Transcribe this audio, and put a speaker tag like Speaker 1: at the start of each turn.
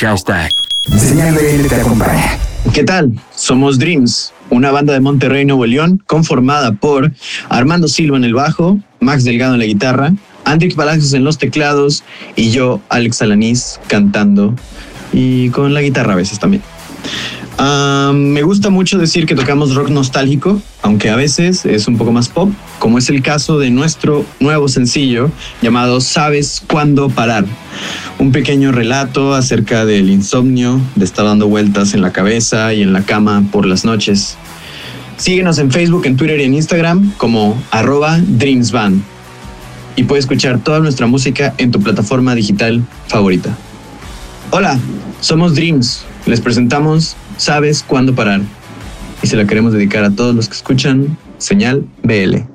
Speaker 1: Hashtag. Señal BL te acompaña.
Speaker 2: ¿Qué tal? Somos Dreams, una banda de Monterrey, Nuevo León, conformada por Armando Silva en el bajo, Max Delgado en la guitarra, Andrix Palacios en los teclados y yo, Alex Alanís, cantando y con la guitarra a veces también. Ah, me gusta mucho decir que tocamos rock nostálgico, aunque a veces es un poco más pop, como es el caso de nuestro nuevo sencillo llamado Sabes cuándo parar. Un pequeño relato acerca del insomnio, de estar dando vueltas en la cabeza y en la cama por las noches. Síguenos en Facebook, en Twitter y en Instagram como arroba DreamsBand. Y puedes escuchar toda nuestra música en tu plataforma digital favorita. Hola, somos Dreams. Les presentamos Sabes cuándo parar. Y se la queremos dedicar a todos los que escuchan Señal BL.